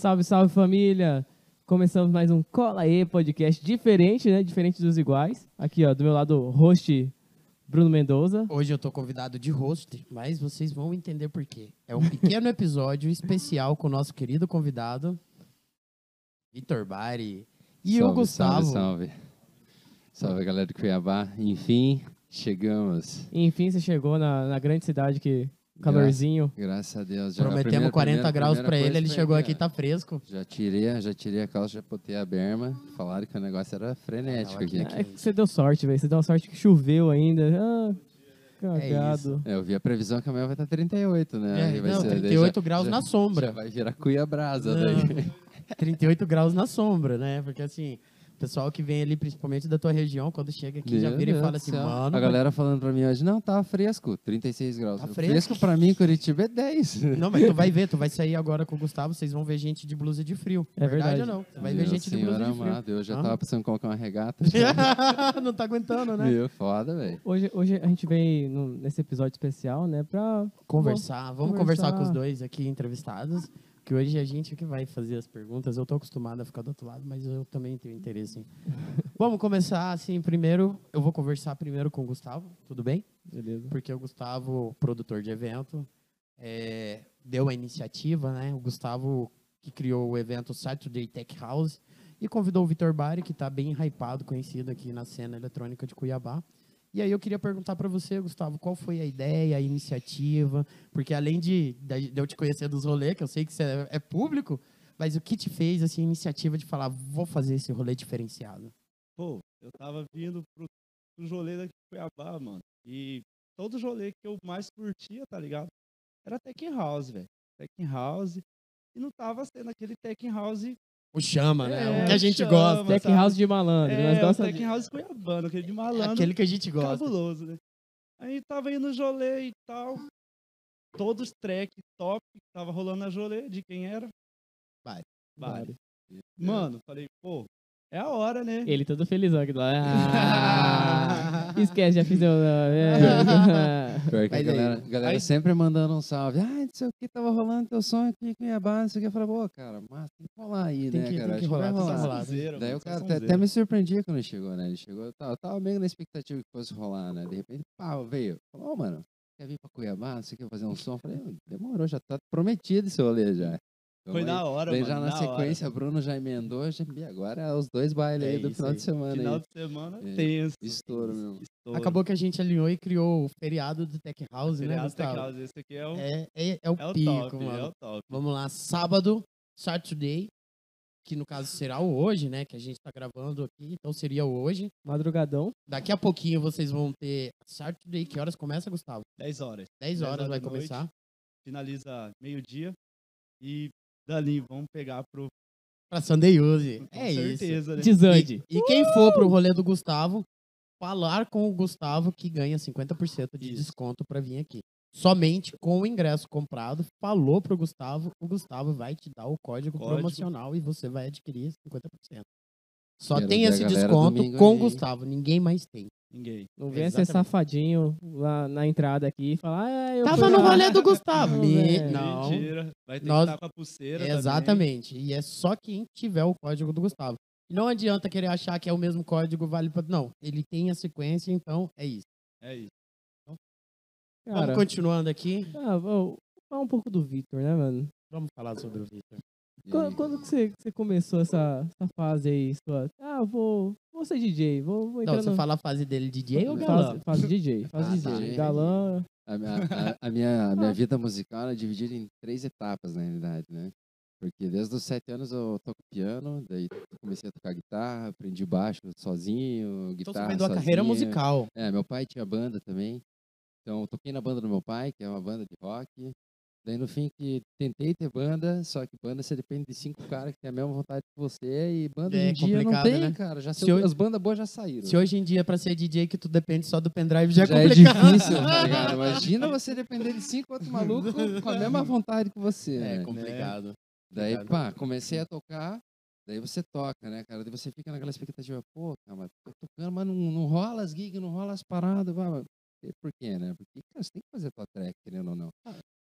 Salve, salve família! Começamos mais um Cola E podcast diferente, né? Diferente dos iguais. Aqui, ó, do meu lado, o host Bruno Mendoza. Hoje eu tô convidado de host, mas vocês vão entender por quê. É um pequeno episódio especial com o nosso querido convidado, Vitor Bari. E salve, o Gustavo. Salve, salve. Salve, galera do Cuiabá. Enfim, chegamos. Enfim, você chegou na, na grande cidade que calorzinho. Graças a Deus. Já Prometemos primeira- 40 primeira- graus pra ele, ele chegou aqui e tá fresco. Já tirei, já tirei a calça, já botei a berma. Falaram que o negócio era frenético Não, aqui. É que você deu sorte, velho. Você deu sorte que choveu ainda. Ah, cagado. É, eu vi a previsão que amanhã vai estar 38, né? É, não, ser- 38 já- graus já- na sombra. Já vai virar cuia brasa Não. daí. 38 graus na sombra, né? Porque assim, pessoal que vem ali, principalmente da tua região, quando chega aqui, já Meu vira e Deus fala do assim, céu. mano. A galera falando pra mim hoje, não, tá fresco, 36 graus. Tá fresco. fresco pra mim, Curitiba é 10. Não, mas tu vai ver, tu vai sair agora com o Gustavo, vocês vão ver gente de blusa de frio. É verdade. ou não? Você vai ver Meu gente de blusa senhor de frio. amado, eu já Ah. tava pensando em colocar uma regata. não tá aguentando, né? Meu, foda, velho. Hoje, hoje a gente veio no- nesse episódio especial, né? Pra Conversar, vamos conversar. Conversar. com os dois aqui entrevistados, que hoje a gente que vai fazer as perguntas. Eu tô acostumado a ficar do outro lado, mas eu também tenho interesse. em- vamos começar assim, primeiro, eu vou conversar primeiro com o Gustavo, tudo bem? Beleza. Porque o Gustavo, produtor de evento, é, deu a iniciativa, né? O Gustavo que criou o evento Saturday Tech House e convidou o Vitor Bari, que está bem hypado, conhecido aqui na cena eletrônica de Cuiabá. E aí eu queria perguntar para você, Gustavo, qual foi a ideia, a iniciativa? Porque além de, de eu te conhecer dos rolês, que eu sei que você é, é público, mas o que te fez assim, a iniciativa de falar, vou fazer esse rolê diferenciado? Pô, eu tava vindo pro, pro rolê daqui de Cuiabá, mano. E todo rolê que eu mais curtia, tá ligado? Era Tech House, velho. Tech House. E não tava sendo aquele Tech House. O chama, né? É, o que a gente chama, gosta. Tech sabe? House de malandro. nós É, o gosta Tech de- House cuiabano, aquele de malandro. Aquele que a gente gosta. cabuloso, né? Aí tava indo no rolê e tal. Todos os track top que tava rolando na rolê, de quem era? Bari. Bari. Mano, falei, pô, é a hora, né? Ele todo felizão aqui do lado. Ah, esquece, já fiz eu. É. Pior que a galera, galera aí- sempre mandando um salve. Ah, não sei o que, tava rolando teu sonho aqui em Cuiabá, não sei o que. Eu falei, pô, cara, mas tem que rolar aí, Tem né, que- cara? tem que rolar, vai tem que rolar. rolar. Sonzeira, Daí mano, o cara até, até me surpreendia quando ele chegou, né? Ele chegou, eu tava, eu tava meio na expectativa que fosse rolar, né? De repente, pau, veio. Falou, ô, mano, quer vir pra Cuiabá? Não sei o que, fazer um som? Eu falei, "Ô, demorou, já tá prometido esse rolê já. Então, Foi aí- da hora, Daí mano. já na sequência, hora. Bruno já emendou, já, e agora é os dois bailes É aí do final aí. de semana Final aí. de semana É, tenso. Estouro mesmo. Estouro. Acabou que a gente alinhou e criou o feriado do Tech House, né, Feriado Tech? House, esse aqui é o, É, é, é o é o pico, top, mano. é o top. Vamos lá, sábado, Saturday, que no caso será o hoje, né, que a gente tá gravando aqui, então seria o hoje. Madrugadão. Daqui a pouquinho vocês vão ter Saturday, que horas começa, Gustavo? 10 horas. 10 10 horas horas vai da noite. começar. Finaliza meio-dia. E dali vamos pegar pro. Pra Sunday Use. Com É isso. certeza, né? Desande. E quem for pro rolê do Gustavo, falar com o Gustavo que ganha 50% de Isso. desconto pra vir aqui. Somente com o ingresso comprado, falou pro Gustavo, o Gustavo vai te dar o código, Código. promocional e você vai adquirir 50%. Só Quero tem esse desconto domingo com o aí. Gustavo, ninguém mais tem. Ninguém. Não venha ser safadinho lá na entrada aqui e falar. Ah, eu Tava no lá." rolê do Gustavo. Não, Me- velho. Não, Mentira. Vai ter Nós- que estar com a pulseira. também. exatamente. E é só quem tiver o código do Gustavo. E não adianta querer achar que é o mesmo código vale para Não, ele tem a sequência, então é isso. É isso. Cara, Vamos continuando aqui. ah, vou falar um pouco do Victor, né, mano? Vamos falar sobre o Victor. Quando, quando que você, você começou essa, essa fase aí? Sua, ah, vou, vou ser DJ, vou, vou Não, entrar você no... fala a fase dele DJ ou fase, galã? fase DJ, fase Ah, tá. DJ. Galã, A, minha- a- a minha, a minha vida musical é dividida em três etapas, na realidade, né? Porque desde os sete anos eu toco piano, daí comecei a tocar guitarra, aprendi baixo sozinho, Então você guitarra vem da sozinho. carreira musical. É, meu pai tinha banda também. Então eu toquei na banda do meu pai, que é uma banda de rock. Daí no fim que tentei ter banda, só que banda você depende de cinco caras que têm a mesma vontade que você e banda É hoje em dia não tem, né? cara. Já saiu- hoje- as bandas boas já saíram. Se hoje em dia, pra ser DJ, que tu depende só do pendrive, já, já é é complicado. difícil, tá ligado? Imagina você depender de cinco outros malucos com a mesma vontade que você, É né? complicado. Daí, complicado. pá, comecei a tocar, daí você toca, né, cara? Daí você fica naquela expectativa, pô, cara, mas tô tocando, mas não, não rola as gigs, não rola as paradas, vai, mas por quê, né? Porque, cara, você tem que fazer tua track, querendo ou não.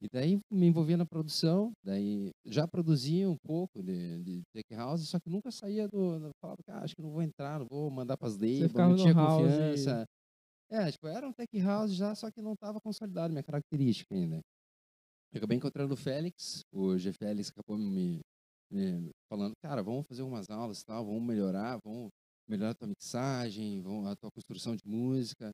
E daí me envolvia na produção, daí já produzia um pouco de, de tech house, só que nunca saía do. Falava, cara, acho que não vou entrar, não vou mandar para as labels, não tinha house e- confiança. É, tipo, era um tech house já, só que não estava consolidado minha característica ainda. Eu acabei encontrando o Félix, o G Félix acabou me, me falando, cara, vamos fazer umas aulas e tal, vamos melhorar, vamos melhorar a tua mixagem, vamos, a tua construção de música.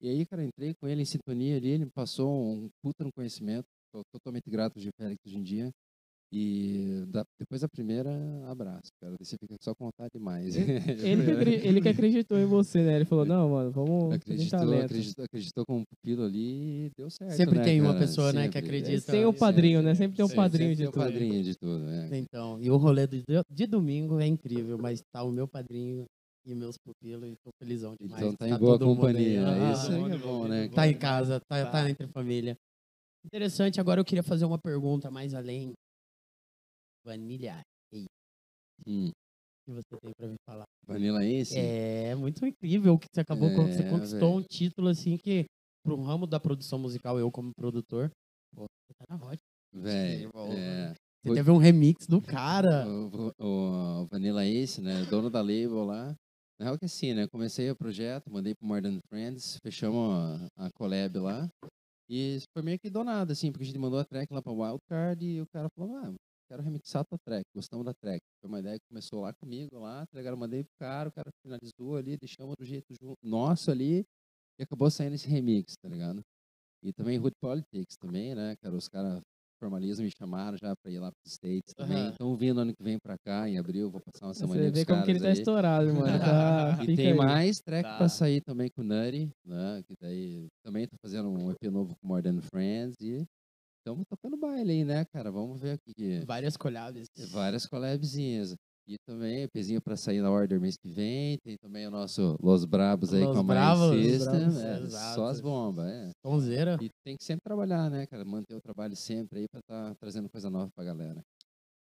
E aí, cara, entrei com ele em sintonia ali, ele me passou um puta no conhecimento, tô totalmente grato G Félix hoje em dia. E da- depois da primeira, abraço, cara, daí você fica só com vontade demais. Ele que, acre- ele que acreditou em você, né? Ele falou, não, mano, vamos. acreditou, acreditou, acreditou como pupilo ali e deu certo. Sempre né, tem uma cara? pessoa, né, que Sempre. acredita. Tem o padrinho, né? Sempre tem um Sempre, padrinho sempre de tem o tudo. padrinho de tudo, né? Então, e o rolê de, de domingo é incrível, mas tá o meu padrinho e meus pupilos e tô felizão demais. Então tá em boa companhia. aí. Ah, Isso aí é bom, né? Tá em casa, tá, tá entre família. Interessante, agora eu queria fazer uma pergunta mais além. Vanilha, Hum, o que você tem pra me falar? Vanilla Ace? É muito incrível que você acabou, con- você É, conquistou velho. um título assim que, pro ramo da produção musical, eu como produtor, pô, você tá na hot. Velho, Você é. Você teve um remix do cara. O, o- o Vanilla Ace, né? Dono da label lá. Na real que assim, né? Comecei o projeto, mandei pro More Than Friends, fechamos a, a collab lá. E foi meio que do nada, assim, porque a gente mandou a track lá pra Wildcard e o cara falou, ah, quero remixar a tua track, gostamos da track. Foi uma ideia que começou lá comigo, lá, tá ligado? Eu mandei pro cara, o cara finalizou ali, deixamos do jeito nosso ali e acabou saindo esse remix, tá ligado? E também Hood Politics também, né, cara? Os caras formalismo me chamaram já pra ir lá pros States também. Estão vindo ano que vem pra cá, em abril, vou passar uma semana Você vê como que ele tá estourado, mano. Tá, e tem aí. mais track Tá. pra sair também com o Nutty, né? Que daí também tô fazendo um EP novo com More Than Friends e estamos tocando baile aí, né, cara? Vamos ver aqui. Várias collabs. Várias collabzinhas. E também EPzinho pra sair na Order mês que vem. Tem também o nosso Los Brabos aí Los com a Bravos, System. Bravos, é, exato. só as bombas, é. Tonzeira. E tem que sempre trabalhar, né, cara? Manter o trabalho sempre aí pra estar trazendo coisa nova pra galera.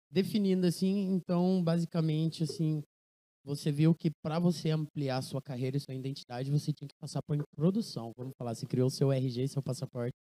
Definindo assim, então, basicamente, assim, você viu que para você ampliar sua carreira e sua identidade, você tinha que passar por produção. Vamos falar, você criou seu RG, seu passaporte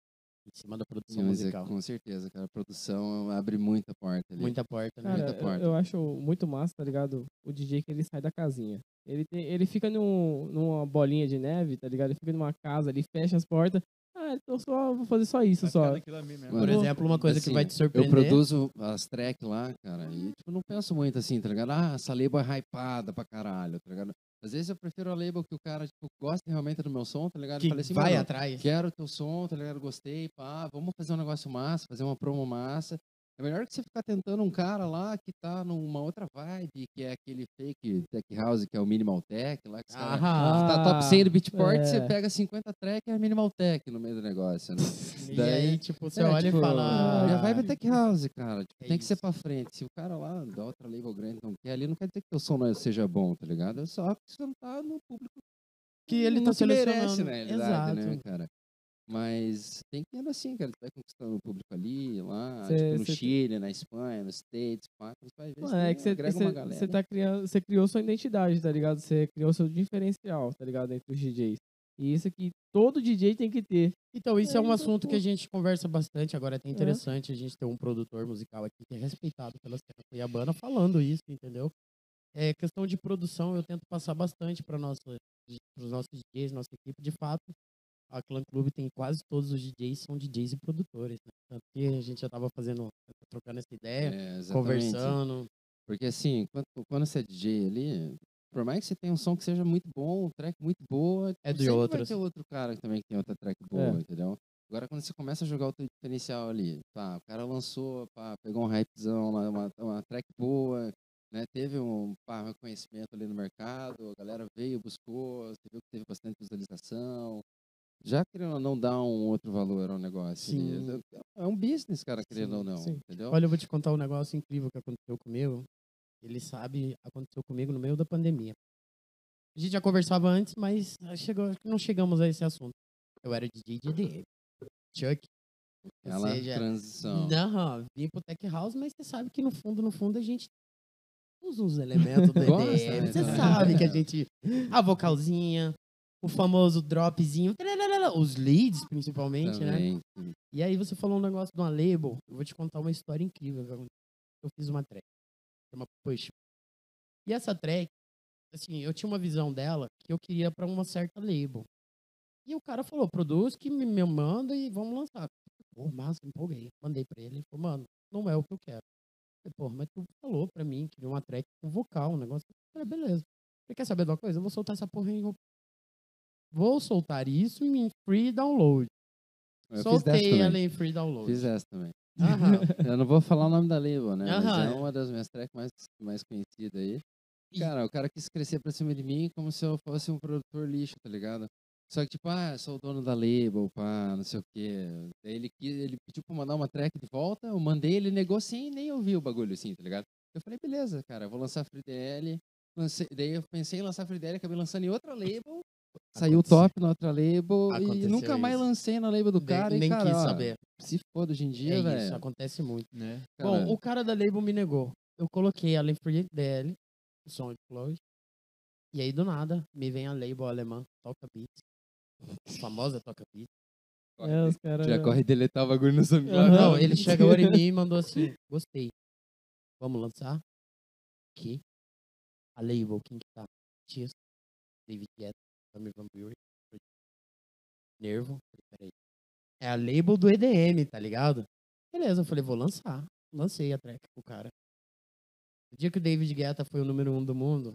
em cima da produção Mas é, musical. com certeza, cara. A produção abre muita porta ali. Muita porta, né? Cara, muita eu, porta. eu acho muito massa, tá ligado? O DJ que ele sai da casinha. Ele, tem, ele fica num, numa bolinha de neve, tá ligado? Ele fica numa casa ali, fecha as portas. Ah, então só vou fazer só isso, só. Por Mano, exemplo, uma coisa que assim, vai te Eu surpreender. produzo as tracks lá, cara, e tipo, não penso muito assim, tá ligado? Ah, essa label é hypada pra caralho, tá ligado? Às vezes eu prefiro a label que o cara, tipo, gosta realmente do meu som, tá ligado? que Eu falei assim, vai atrás. quero teu som, tá ligado? Gostei, pá, vamos fazer um negócio massa, fazer uma promo massa. É melhor que você ficar tentando um cara lá que tá numa outra vibe, que é aquele fake tech house, que é o minimal tech, lá que os caras Aham. tá top 100 do Beatport, é. você pega 50 track e é minimal tech no meio do negócio, né? E daí- aí, tipo, você É, olha tipo, e fala. Minha "Ah, vibe é tech house, cara. Tipo, É tem que ser isso. pra frente. Se o cara lá da outra label grande não quer ali, não quer dizer que o som não seja bom, tá ligado? É só que você não tá no público que ele não tá se merece, realidade, Exato. né, cara? Mas tem que ir assim, cara. Tu vai conquistando o público ali, lá, Cê- tipo, no cê- Chile, na Espanha, nos States, pá, você vai ver. Mano, é que você agrega uma galera. você tá criando, você criou sua identidade, tá ligado? Você criou seu diferencial, tá ligado? Entre os DJs. E isso que todo DJ tem que ter. Então, isso é, É, um então, assunto que a gente conversa bastante. Agora é até interessante a gente ter um produtor musical aqui que é respeitado pela cena cuiabana falando isso, entendeu? É questão de produção, eu tento passar bastante para os nossos DJs, nossa equipe. De fato, a Clã Clube tem quase todos os DJs são DJs e produtores. Né? Tanto que a gente já tava fazendo, trocando essa ideia, É, conversando. Porque assim, quando, quando você é DJ ali, por mais que você tenha um som que seja muito bom, um track muito boa, É tipo, de outros. vai ter outro cara que também tem outra track boa, entendeu? Agora quando você começa a jogar o teu diferencial ali, tá, o cara lançou, pá, pegou um hypezão, lá, uma, uma track boa, né, teve um pá, reconhecimento ali no mercado, a galera veio, buscou, você viu que teve bastante visualização, já querendo ou não dar um outro valor ao negócio. Sim. É um business, cara, querendo Sim, ou não, sim. entendeu? Olha, eu vou te contar um negócio incrível que aconteceu comigo. Ele sabe, aconteceu comigo no meio da pandemia. A gente já conversava antes, mas chegou, acho que não chegamos a esse assunto. Eu era DJ de EDM. Chuck. Aquela seja, transição. não, vim pro Tech House, mas você sabe que no fundo, no fundo, a gente usa os elementos do EDM. né? Você sabe que a gente. A vocalzinha, o famoso dropzinho, os leads principalmente, né? Também. E aí você falou um negócio de uma label, eu vou te contar uma história incrível. Eu fiz uma track, uma push. E essa track, assim, eu tinha uma visão dela que eu queria pra uma certa label. E o cara falou, produz que me, me manda e vamos lançar. Pô, massa, empolguei. Mandei pra ele, ele falou, mano, não é o que eu quero. Eu falei, porra, mas tu falou pra mim que uma track com vocal, um negócio. Eu falei, beleza. Você quer saber de uma coisa? Eu vou soltar essa porra em. Vou soltar isso em free download. Eu Soltei ela em free download. Fiz essa também. Eu não vou falar o nome da label, né? Mas é uma das minhas tracks mais, mais conhecidas aí. Cara, o cara quis crescer pra cima de mim como se eu fosse um produtor lixo, tá ligado? Só que, tipo, ah, sou o dono da label, pá, não sei o quê. Daí ele, ele pediu pra mandar uma track de volta, eu mandei, ele negou sem nem ouvir o bagulho, assim, tá ligado? Eu falei, beleza, cara, vou lançar Free DL. Lancei, daí eu pensei em lançar Free DL, acabei lançando em outra label. Saiu Aconteceu. top na outra label e Aconteceu nunca mais isso. lancei na label do cara. nem e, cara, quis ó, saber. Se foda hoje em É dia, isso, velho. acontece muito. Né? cara. Bom, o cara da label me negou. Eu coloquei em free DL, o som de Floyd. E aí, do nada, me vem a label alemã, Toca Beats. Famosa Toca Beats. É, os caras. Já corre deletar o bagulho no SoundCloud. Aham. Não, ele chega agora em mim e mandou assim, gostei. Vamos lançar? Que? A label, quem que tá? Tias, David Guetta, Nervo. Falei, Peraí. É a label do EDM, tá ligado? Beleza, eu falei, vou lançar. Lancei a track pro cara. O dia que o David Guetta foi o número um do mundo,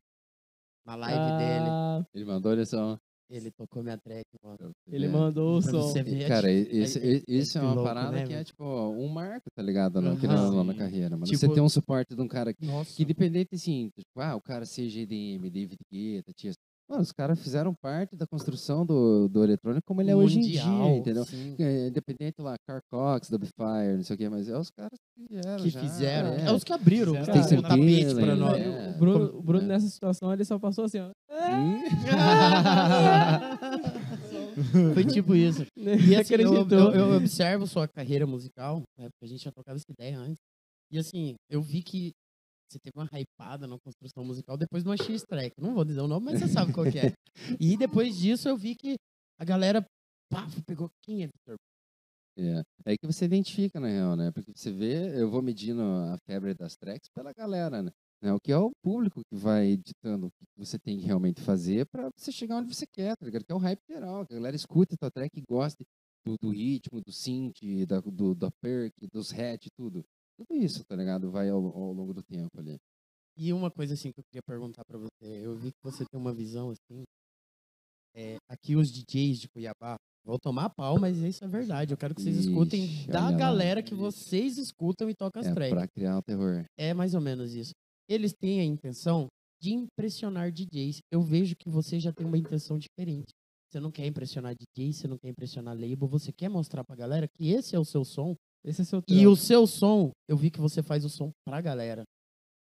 na live dele, Ah, Ele mandou, olha só. ele tocou minha track, mano. Ele É. mandou o Pra som. você ver, E, Cara, é, esse, é- e- isso é, que uma louco, parada né, que é, tipo, um marco, tá ligado? Não, ou não, na carreira. Mas Tipo- você tem um suporte de um cara que, Nossa. que independente, assim, tipo, ah, o cara seja EDM, David Guetta, Tias. Mano, os caras fizeram parte da construção do, do eletrônico como ele é hoje em dia, Mundial, entendeu? sim. É, independente lá, Car Cox, Dubfire, não sei o quê, mas é os caras que fizeram. que já, fizeram. É, É os que abriram Fizeram. o Stacy o tapete pra nós. é. O Bruno, o Bruno é. nessa situação, ele só passou assim, ó. Foi tipo isso. Nem E assim, eu, eu, eu observo sua carreira musical, né, porque a gente já trocava essa ideia antes. E assim, eu vi que você teve uma hypada na construção musical depois de uma X-Track. Não vou dizer o nome, mas você sabe qual que é. E depois disso eu vi que a galera pegou quem é? É. é aí que você identifica, na real, né? Porque você vê, eu vou medindo a febre das tracks pela galera, né? Né, O que é o público que vai editando o que você tem que realmente fazer pra você chegar onde você quer, tá ligado? Que é o hype geral, que a galera escuta a tua track e gosta do, do ritmo, do synth, da, do, da perk, dos hatch, tudo. Tudo isso, tá ligado? Vai ao, ao longo do tempo ali. E uma coisa assim que eu queria perguntar pra você, eu vi que você tem uma visão assim, é, aqui os DJs de Cuiabá, vou tomar pau, mas isso é verdade. Eu quero que vocês escutem Ixi, da olha lá. galera que vocês escutam e tocam as É tracks. pra criar o terror. É mais ou menos isso. Eles têm a intenção de impressionar DJs. Eu vejo que você já tem uma intenção diferente. Você não quer impressionar DJ, você não quer impressionar label, você quer mostrar pra galera que esse é o seu som. Esse é seu E trampo. o seu som, eu vi que você faz o som pra galera.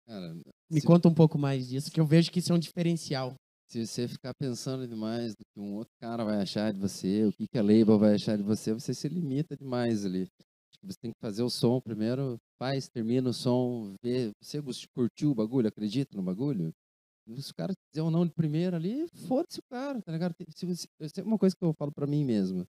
Cara, Me se- conta um pouco mais disso, que eu vejo que isso é um diferencial. Se você ficar pensando demais do que um outro cara vai achar de você, o que, que a label vai achar de você, você se limita demais ali. Você tem que fazer o som primeiro, faz, termina o som, vê. Você curtiu o bagulho, acredita no bagulho? Se o cara dizer ou não de primeiro ali, foda-se o cara, tá ligado? Se é uma coisa que eu falo pra mim mesmo.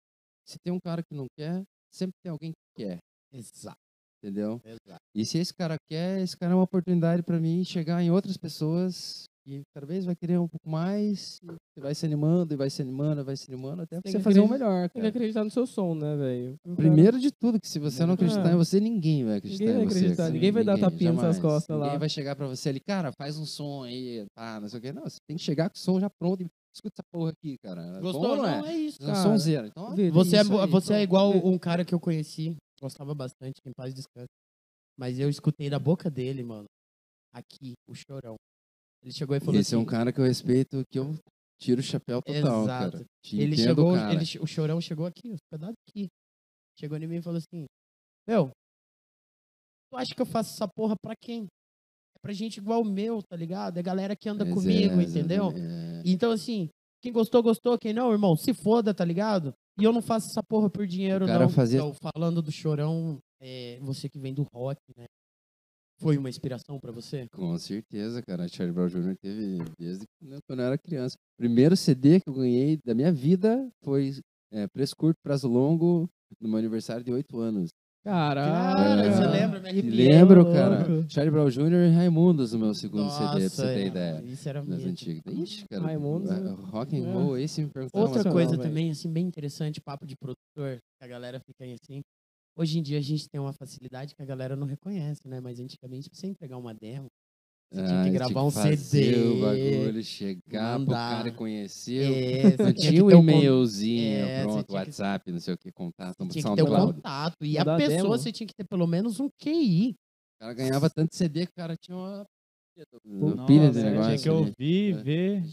Se tem um cara que não quer, sempre tem alguém que quer, Exato, entendeu? exato. E se esse cara quer, esse cara é uma oportunidade pra mim chegar em outras pessoas e cada vez vai querer um pouco mais, e vai se animando, e vai se animando, vai se animando, até você que fazer o acreditar- melhor, Tem que cara. acreditar no seu som, né, velho? Cara- Primeiro de tudo, que se você não acreditar É. em você, ninguém vai acreditar Ninguém vai em você. acreditar, cara. ninguém vai dar tapinha nas suas costas Ninguém lá. vai chegar pra você ali, cara, faz um som aí, tá, não sei o quê. Não, você tem que chegar com o som já pronto e escuta essa porra aqui, cara. Gostou? Bom, ou não, não é? é isso. É um cara. sonzeiro. Então, Você, é, isso aí, você é pronto. igual um cara que eu conheci, gostava bastante, em paz descanse. Mas eu escutei da boca dele, mano, aqui, o chorão. Ele chegou e falou Esse é assim, um cara que eu respeito, que eu tiro o chapéu total, Exato. cara. Te ele entendo, chegou, cara. ele o chorão chegou aqui, hospedado aqui. Chegou em mim e falou assim: Meu, tu acha que eu faço essa porra pra quem? É pra gente igual o meu, tá ligado? É galera que anda Mas comigo, é, entendeu? é. Então, assim, quem gostou, gostou. Quem não, irmão, se foda, tá ligado? E eu não faço essa porra por dinheiro, não. fazia- Então, falando do chorão, é, você que vem do rock, né? foi uma inspiração pra você? Com certeza, cara. Charlie Brown Jr. teve desde quando eu era criança. Primeiro CD que eu ganhei da minha vida foi é, Preço Curto, Prazo Longo, no meu aniversário de 8 anos. Caralho. Cara, É. você lembra? Me arrepiei. Lembro, louco. cara. Charlie Brown Jr. e Raimundos no meu segundo CD, pra você Nossa, ter é, ideia. Isso era Das mesmo. antigas. Ixi, cara. Raimundos, é? Rock and É. roll, esse me perguntava. Outra Sensacional, coisa velho. também, assim, bem interessante, papo de produtor, que a galera fica aí assim. Hoje em dia a gente tem uma facilidade que a galera não reconhece, né? Mas antigamente, pra você entregar uma demo, você tinha que Ah, gravar um fazer CD. o bagulho, chegar pro mandar. cara conhecer. É, Não tinha tinha que um e-mailzinho, É, pronto, tinha que- WhatsApp, não sei o que, contato, Tinha que ter o SoundCloud. contato. E Mandar a pessoa, demo. você tinha que ter pelo menos um QI. O cara ganhava tanto CD que o cara tinha uma Nossa, pilha de tinha negócio. que ali. ouvir, É. ver,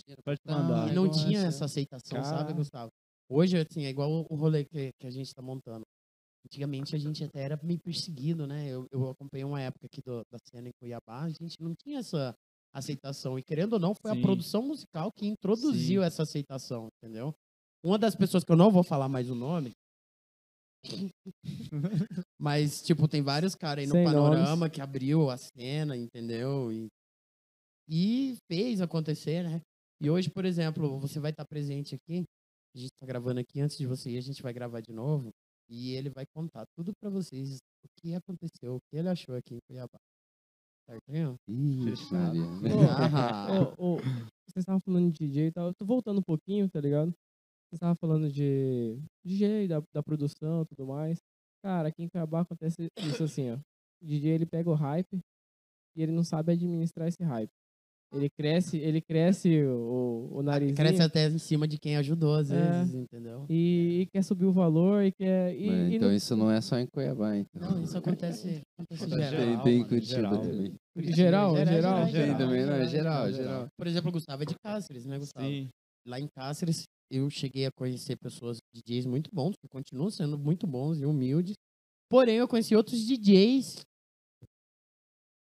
Ah, mandar. E não tinha essa aceitação, sabe. Gustavo? Hoje, assim, é igual o rolê que, que a gente tá montando. Antigamente a gente até era meio perseguido, né? Eu, eu acompanhei uma época aqui do- da cena em Cuiabá, a gente não tinha essa aceitação. E querendo ou não, foi a Sim. produção musical que introduziu essa aceitação, entendeu? Uma das pessoas que eu não vou falar mais o nome. mas, tipo, tem vários caras aí no Sem panorama que abriu a cena, entendeu? E, e fez acontecer, né? E hoje, por exemplo, você vai estar presente aqui. A gente tá gravando aqui antes de você ir, a gente vai gravar de novo. E ele vai contar tudo pra vocês o que aconteceu, o que ele achou aqui em Cuiabá. Certinho? Ixi, Maria. Ah, Ô, ô, vocês estavam falando de DJ e tal. Eu tô voltando um pouquinho, tá ligado? Vocês estavam falando de DJ, da, da produção e tudo mais. Cara, aqui em Cuiabá acontece isso assim, ó. O DJ ele pega o hype e ele não sabe administrar esse hype. Ele cresce, ele cresce o, o narizinho Cresce até em cima de quem ajudou, às É. vezes, entendeu? e, e quer subir o valor e quer. E, Mas e então não- isso não é só em Cuiabá, então. Não, isso acontece, acontece geral. Tem, geral, tem em mano, Curitiba geral. também. geral, geral. Tem também, não, é geral, geral. Por exemplo, o Gustavo é de Cáceres, né, Gustavo? Sim. Lá em Cáceres, eu cheguei a conhecer pessoas, DJs muito bons, que continuam sendo muito bons e humildes. Porém, eu conheci outros DJs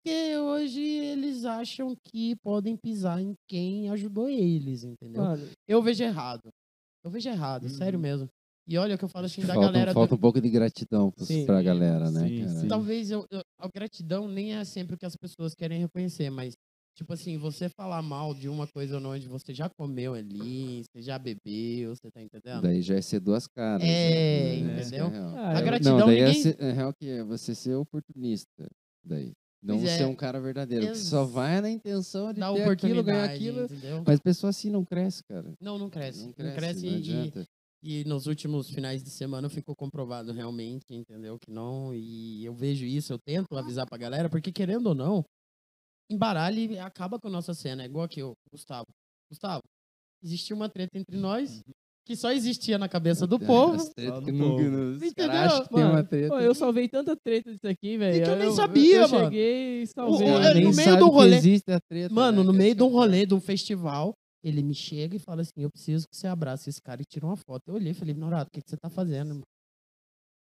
que hoje eles acham que podem pisar em quem ajudou eles, entendeu? Mano, Eu vejo errado. Eu vejo errado, sério Uhum. mesmo. E olha o que eu falo assim da Falta, galera. do- falta um pouco de gratidão pros- Sim. pra galera, né, Sim, cara? sim. Talvez eu, eu- a gratidão nem é sempre o que as pessoas querem reconhecer, mas, tipo assim, você falar mal de uma coisa onde você já comeu ali, você já bebeu, você tá entendendo? Daí já é ser duas caras. É, né? entendeu? É real. ah, A gratidão Não, daí é, ninguém- ser- é real que é você ser oportunista. Daí. Não Pois é. ser um cara verdadeiro. Que só vai na intenção de Dá ter aquilo, ganhar aquilo. entendeu? Mas pessoa assim não cresce, cara. Não, não cresce. Não cresce, e, não adianta. e nos últimos finais de semana ficou comprovado realmente, entendeu? Que não. E eu vejo isso, eu tento avisar pra galera, porque querendo ou não, embaralha e acaba com a nossa cena. É igual aqui, o Gustavo. Gustavo, existia uma treta entre nós que só existia na cabeça do povo. que Entendeu? caras acham que tem uma Mano, treta. Pô, eu salvei tanta treta disso aqui, velho. que eu nem eu, sabia, eu mano. cheguei e O- salvei. o- Ela é, no meio do rolê- existe a treta. Mano, né? no meio de um é o rolê, de um festival, ele me chega e fala assim: Eu preciso que você abrace esse cara e tire uma foto. Eu olhei e falei: Norato, o que, que você tá fazendo? irmão?"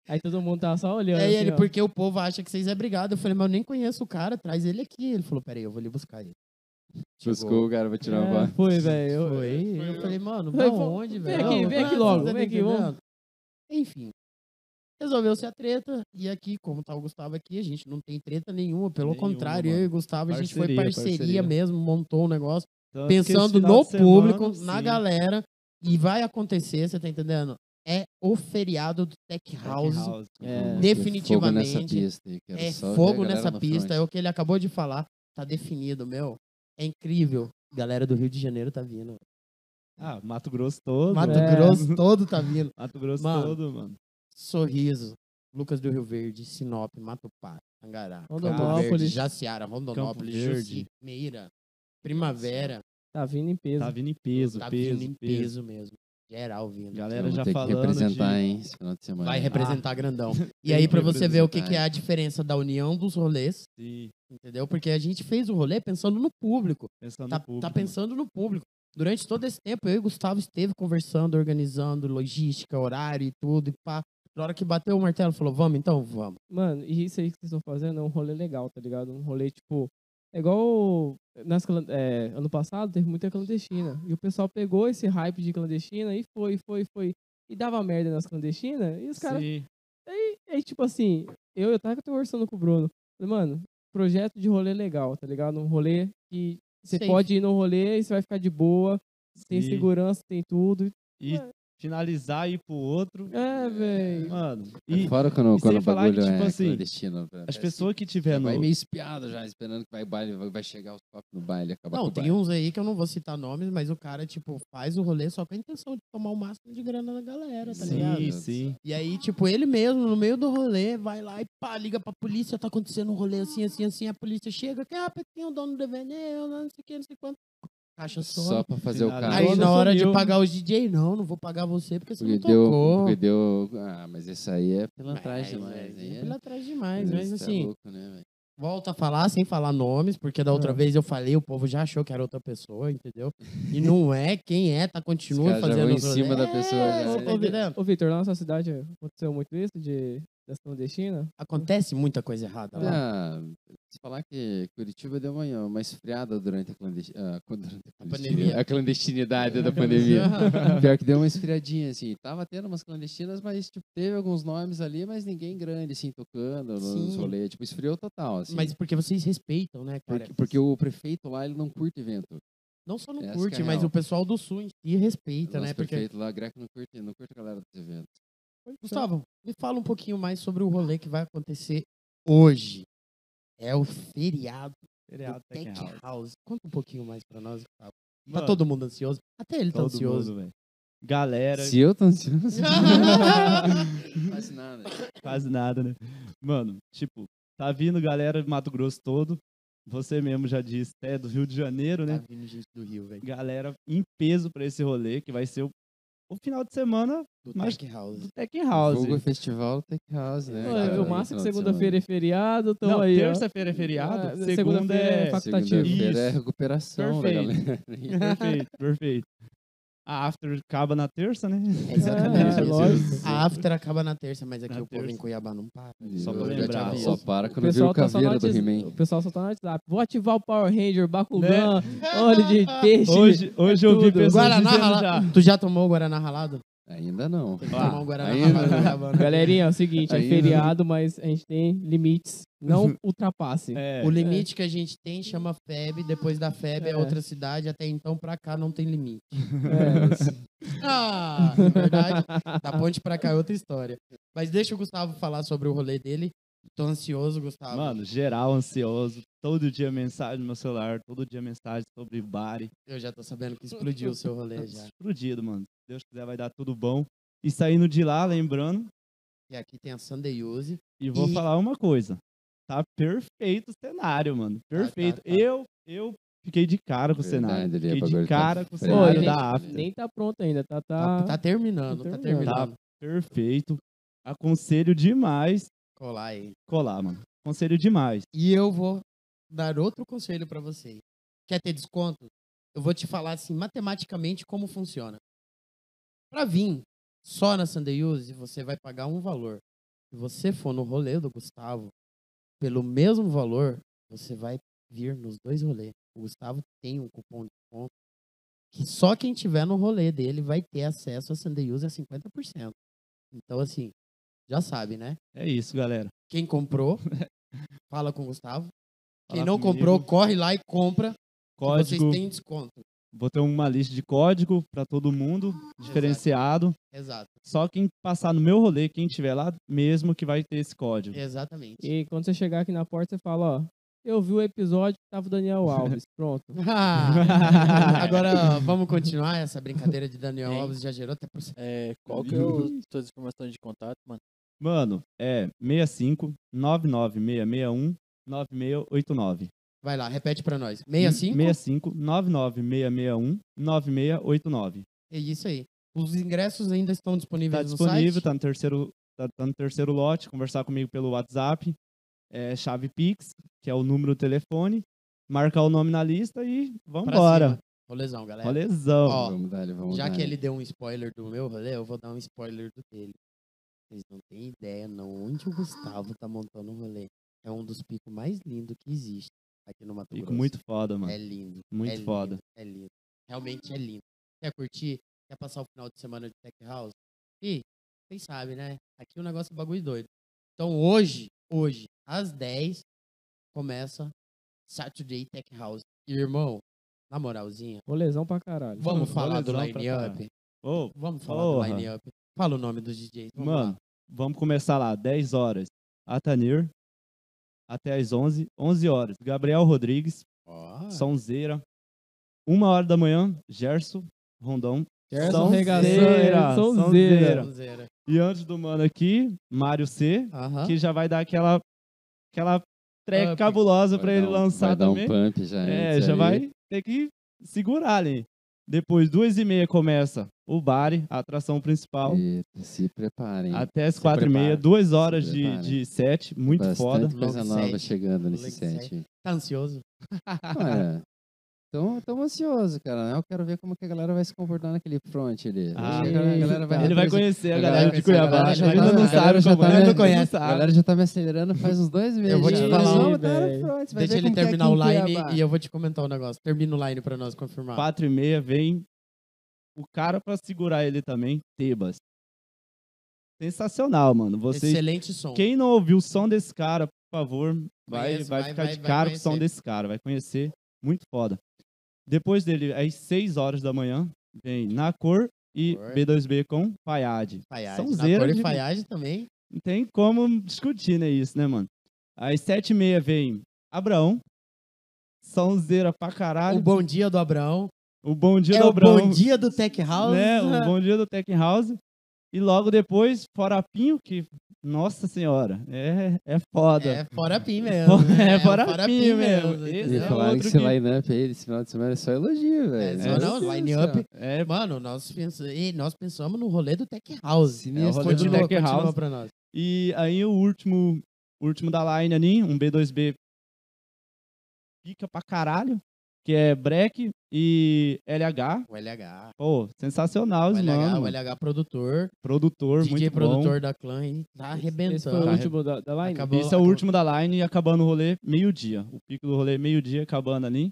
Aí todo mundo tava só olhando. Aí assim, ele, ó. porque o povo acha que vocês é brigado. Eu falei: Mas eu nem conheço o cara, traz ele aqui. Ele falou: Peraí, eu vou ali buscar ele. Buscou o cara pra tirar uma É, foto. Foi, velho. eu- Foi. Eu falei: Mano, Foi, foi. onde, Vem velho? aqui, Não, vem aqui logo, vem aqui, vamos. Enfim. Resolveu-se a treta. E aqui, como tá o Gustavo aqui, a gente não tem treta nenhuma. Pelo Nenhuma, contrário, eu mano. e o Gustavo, a gente foi Parceria, parceria, parceria. mesmo, montou um negócio. Tanto pensando no semana, público, na sim, galera, e vai acontecer, você tá entendendo? É o feriado do Tech Tech House. House. É. Fogo definitivamente, nessa pista. É fogo nessa pista, é o que ele acabou de falar. Tá definido, meu. É incrível. Galera do Rio de Janeiro tá vindo. Ah, Mato Grosso todo. Mato É. Grosso todo tá vindo. Mato Grosso Mano. todo, mano. Sorriso. Lucas do Rio Verde, Sinop, Matupá, Angará, Campo Rondonópolis. Verde, Jaciara, Rondonópolis. Juci, Meira, Primavera. Tá vindo em peso. Tá vindo em peso, tá peso, vindo em peso. peso mesmo. Geral vindo. Galera já ter que falando representar, de- hein, esse final de semana. Vai representar grandão. E aí, pra você ver o que, que é a diferença da união dos rolês, Sim, entendeu? Porque a gente fez o rolê pensando no público. pensando Tá, no público. tá pensando no público. Durante todo esse tempo, eu e o Gustavo esteve conversando, organizando logística, horário e tudo. E pá. Na hora que bateu o martelo, falou, vamos então? Vamos. Mano, e isso aí que vocês estão fazendo é um rolê legal, tá ligado? Um rolê, tipo. É igual. Nas, é, ano passado teve muita clandestina. E o pessoal pegou esse hype de clandestina e foi, foi, foi. E dava merda nas clandestinas. E os caras. E aí, tipo assim, eu, eu tava conversando com o Bruno. Falei, mano, projeto de rolê legal, tá ligado? Um rolê que você pode ir no rolê e você vai ficar de boa, tem Sim. segurança, tem tudo. E É. finalizar e ir pro outro. É, velho. Mano, É e Fora quando, e quando sem o falar bagulho que, tipo é assim, clandestino. as parece pessoas que que tiver no... vai meio espiado já, esperando que vai baile, vai- chegar os copos no baile e acabar com Não, o tem baile. uns aí que eu não vou citar nomes, mas o cara, tipo, faz o rolê só com a intenção de tomar o máximo de grana da galera, tá ligado? Sim, sim. E aí, tipo, ele mesmo, no meio do rolê, vai lá e pá, liga pra polícia, tá acontecendo um rolê assim, assim, assim, a polícia chega, que, ah, tem o dono do DVD, eu não sei o que, não sei quanto. Caixa só. Só pra fazer o cara. Aí na hora de pagar os DJ, não, não vou pagar você porque você Porque não deu, tocou. porque deu. Ah, mas isso aí é pilantragem Mas, demais. é, aí é é- pilantragem demais, mas é assim, louco, né, volta a falar sem falar nomes, porque da outra É. vez eu falei, o povo já achou que era outra pessoa, entendeu? E não é, quem é, tá continua Os caras já fazendo vão em cima da pessoa É, já, né? tá? Ô, Vitor, na nossa cidade aconteceu muito isso de dessa clandestina? Acontece muita coisa errada lá. Se falar que Curitiba deu uma, uma esfriada durante a, clandesti- ah, durante a, pandemia. a clandestinidade da pandemia. Pior que deu uma esfriadinha, assim. Tava tendo umas clandestinas, mas tipo, teve alguns nomes ali, mas ninguém grande, assim, tocando nos Sim. rolês. Tipo, esfriou total, assim. Mas porque vocês respeitam, né, cara? porque, porque o prefeito lá, ele não curte evento. Não só não Essa que curte, é mas o pessoal do Sul em si respeita, o né? Porque, prefeito lá, Greco, não curte, não curte a galera dos eventos. Gustavo, me fala um pouquinho mais sobre o rolê que vai acontecer hoje. É o feriado Feriado do Tech Tech House. House. Conta um pouquinho mais pra nós, Gustavo. Tá Mano, todo mundo ansioso? Até ele tá todo ansioso. mundo, velho. Galera, Se eu tô ansioso. Faz nada. quase nada, né? Mano, tipo, tá vindo galera do Mato Grosso todo. Você mesmo já disse, é do Rio de Janeiro, Tá né? vindo gente do Rio, velho. Galera em peso pra esse rolê, que vai ser o, o final de semana Do Mas- Tech House. do Tech House. Vulgo Festival Tech House, né? Cara? o máximo que segunda-feira é feriado, tamo Não, aí, terça-feira é feriado, Ah, segunda segunda-feira é é... facultativo. Segunda-feira é recuperação da Perfeito. galera. Perfeito, perfeito. A after acaba na terça, né? Exatamente. É, lógico. A after acaba na terça, mas aqui Na o povo em terça. Cuiabá não para. Só pra lembrar. Só para quando vira o tá caveira do WhatsApp- He-Man. o pessoal só tá no WhatsApp. Vou ativar o Power Ranger, Bakugan, óleo de peixe. Hoje, hoje eu vi pessoas Guaraná ralado. já. Tu já tomou o Guaraná ralado? Ainda não. Tem que Ah, tomar um Guaraná ainda-. Galerinha, é o seguinte, é Ainda- feriado, mas a gente tem limites. Não ultrapasse. É, O limite que a gente tem chama FEB, depois da FEB é, É. outra cidade, até então pra cá não tem limite. É. Ah, na verdade, da ponte pra cá é outra história. Mas deixa o Gustavo falar sobre o rolê dele. Tô ansioso, Gustavo. Mano, geral ansioso. Todo dia mensagem no meu celular, todo dia mensagem sobre bari. Eu já tô sabendo que explodiu o seu rolê já. Explodido, mano. Se Deus quiser, vai dar tudo bom. E saindo de lá, lembrando, E aqui tem a Sunday Use. e vou E- falar uma coisa. Tá perfeito o cenário, mano. Perfeito. tá. Eu, eu fiquei de cara com o Verdade, cenário. ali, o Fiquei de tá cara com o cenário da After. nem tá pronto ainda, tá, Tá, tá, tá terminando, tá tá terminando. terminando. Perfeito. Aconselho demais Colar aí. colar, mano. Aconselho demais. E eu vou dar outro conselho pra vocês. Quer ter desconto? Eu vou te falar assim, matematicamente, como funciona. Pra vir só na Sunday Use, você vai pagar um valor. Se você for no rolê do Gustavo, pelo mesmo valor, você vai vir nos dois rolês. O Gustavo tem um cupom de desconto que só quem tiver no rolê dele vai ter acesso a Sunday Use a 50%. Então, assim, já sabe, né? É isso, galera. Quem comprou, fala com o Gustavo. Quem Fala não comigo. comprou, corre lá e compra. Código. vocês têm desconto. Vou ter uma lista de código pra todo mundo, diferenciado. Exato. Só quem passar no meu rolê, quem tiver lá mesmo, que vai ter esse código. Exatamente. E quando você chegar aqui na porta, você fala, ó, eu vi o episódio que tava o Daniel Alves. Pronto. Ah, Agora, vamos continuar essa brincadeira de Daniel? Alves. Já gerou até por É, qual que é o, suas informações de contato, mano? Mano, é 65 99661 9689. Vai lá, repete pra nós. 65? 65 99661 9689. É isso aí. Os ingressos ainda estão disponíveis Tá no disponível, site? tá no terceiro, tá, tá no terceiro lote. Conversar comigo pelo WhatsApp, é, chave Pix, que é o número do telefone. Marcar o nome na lista e vambora. cima. Rolezão, galera. Rolezão. Ó, Vamos dar, vamos Já dar. que ele deu um spoiler do meu rolê, eu vou dar um spoiler do dele. Vocês não têm ideia não onde o Gustavo tá montando o rolê. É um dos picos mais lindos que existe aqui no Mato Fico Grosso. muito foda, mano. É lindo. Muito é lindo, foda. É lindo. Realmente é lindo. Quer curtir? Quer passar o final de semana de Tech House? E, vocês sabem, né? Aqui o negócio é bagulho doido. Então hoje, hoje, às 10, começa Saturday Tech House. E, irmão, na moralzinha, Rolezão pra caralho. vamos falar do line-up? Ô, Vamos falar do line-up. Fala o nome dos DJs. Vamos mano, lá. vamos começar lá, 10 horas. Atanir, até às 11, 11 horas. Gabriel Rodrigues, Ó, Sonzeira. Uma hora da manhã, Gerson, Rondão. Gerson Sonzeira, Sonzeira. E antes do mano aqui, Mário C, Aham. que já vai dar aquela, aquela track Up. cabulosa Vai pra ele dar um- lançar vai dar também. um pump já. É, já aí. vai ter que segurar ali. Depois, duas e meia, começa o Bari, a atração principal. Eita, se preparem. Até as Se quatro e meia, prepara. duas horas Se de, prepara. de set, muito Bastante foda. coisa Long nova set. chegando nesse Long set. set. Tá ansioso? Olha, então estamos ansiosos, cara. né? Eu quero ver como que a galera vai se comportar naquele front ali. Ah, Acho que a galera- a vai ele vai conhecer a a galera de conhecer, a Cuiabá. galera já Ainda tá- não a sabe já tá é, me- não A conhece. galera já tá me acelerando faz uns dois meses. Eu vou te já. falar, Deixa ele é terminar o line Cuiabá. e eu vou te comentar um negócio. Termina o line pra nós confirmar. Quatro e meia vem o cara pra segurar ele também, Tebas. Sensacional, mano. Vocês, Excelente som. quem não ouviu o som desse cara, por favor, vai, vai vai- ficar vai- de cara com o som desse cara, vai conhecer. Muito foda. Depois dele, às 6 horas da manhã, vem Na Cor e Cor. B2B com Paiade. Faiade. Na Sonzeira cor de- e Faiade também. Não tem como discutir, né, isso, né, mano? Às 7 e meia vem Abraão. Sonzeira pra caralho. O Bom Dia do Abraão. O bom dia é do o Abraão. Bom Dia do Tech House. né? O bom dia do Tech House. E logo depois, Forapinho, que, nossa senhora, é, é foda. É fora pim mesmo. É o fora fora pim pim mesmo. Esse Me entendeu? é falaram que esse line-up aí desse final de semana é só elogio, velho. só Meu não, do line-up. É, Mano, nós, pensa... e nós pensamos no rolê do Tech House. Sinistro, É, o rolê do Continua, Tech continua House. pra nós. E aí o último, o último da line ali, um B2B pica pra caralho, que é Breck e LH. O LH. Pô, sensacional, O os LH, mano. o LH produtor. Produtor, DJ muito produtor da clã aí. Tá Esse foi o arrebentando. Tá último da, da line? Acabou. bom. Esse é o último da line e acabando o rolê meio-dia. O pico do rolê meio-dia acabando ali.